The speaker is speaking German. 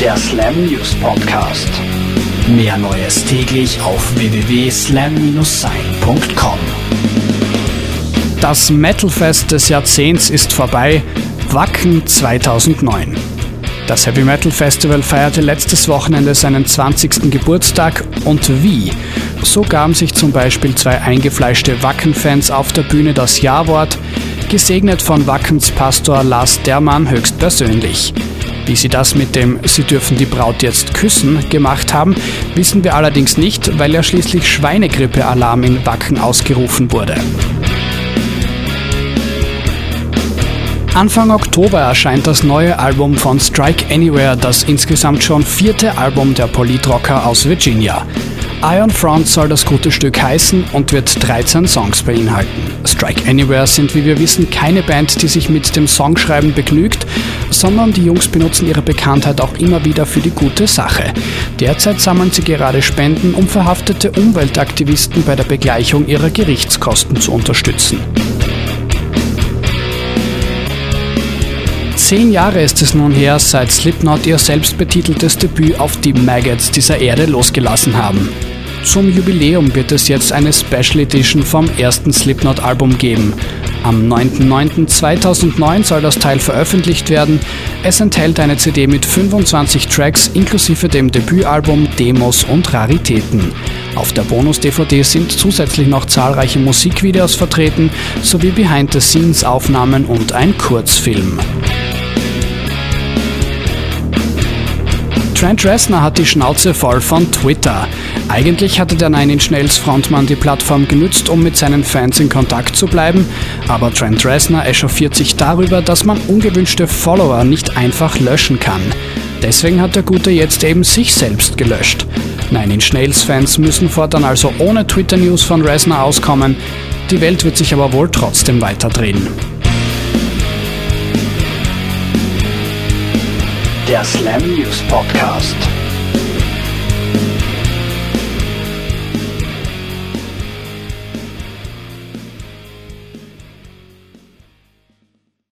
der Slam News Podcast. Mehr Neues täglich auf www.slam-sein.com. Das Metalfest des Jahrzehnts ist vorbei. Wacken 2009. Das Heavy Metal Festival feierte letztes Wochenende seinen 20. Geburtstag und wie? So gaben sich zum Beispiel zwei eingefleischte Wacken-Fans auf der Bühne das Ja-Wort, gesegnet von Wackens Pastor Lars Dermann höchstpersönlich. Wie sie das mit dem Sie dürfen die Braut jetzt küssen gemacht haben, wissen wir allerdings nicht, weil ja schließlich Schweinegrippe-Alarm in Wacken ausgerufen wurde. Anfang Oktober erscheint das neue Album von Strike Anywhere, das insgesamt schon vierte Album der Politrocker aus Virginia. Iron Front soll das gute Stück heißen und wird 13 Songs beinhalten. Strike Anywhere sind, wie wir wissen, keine Band, die sich mit dem Songschreiben begnügt, sondern die Jungs benutzen ihre Bekanntheit auch immer wieder für die gute Sache. Derzeit sammeln sie gerade Spenden, um verhaftete Umweltaktivisten bei der Begleichung ihrer Gerichtskosten zu unterstützen. Zehn Jahre ist es nun her, seit Slipknot ihr selbstbetiteltes Debüt auf die Maggots dieser Erde losgelassen haben. Zum Jubiläum wird es jetzt eine Special Edition vom ersten Slipknot-Album geben. Am 9.9.2009 soll das Teil veröffentlicht werden. Es enthält eine CD mit 25 Tracks inklusive dem Debütalbum, Demos und Raritäten. Auf der Bonus-DVD sind zusätzlich noch zahlreiche Musikvideos vertreten, sowie Behind-the-Scenes-Aufnahmen und ein Kurzfilm. Trent Reznor hat die Schnauze voll von Twitter. Eigentlich hatte der Nine Inch Nails Frontmann die Plattform genützt, um mit seinen Fans in Kontakt zu bleiben, aber Trent Reznor echauffiert sich darüber, dass man ungewünschte Follower nicht einfach löschen kann. Deswegen hat der Gute jetzt eben sich selbst gelöscht. Nine Inch Nails Fans müssen fortan also ohne Twitter-News von Reznor auskommen, die Welt wird sich aber wohl trotzdem weiterdrehen. Der Slam News Podcast.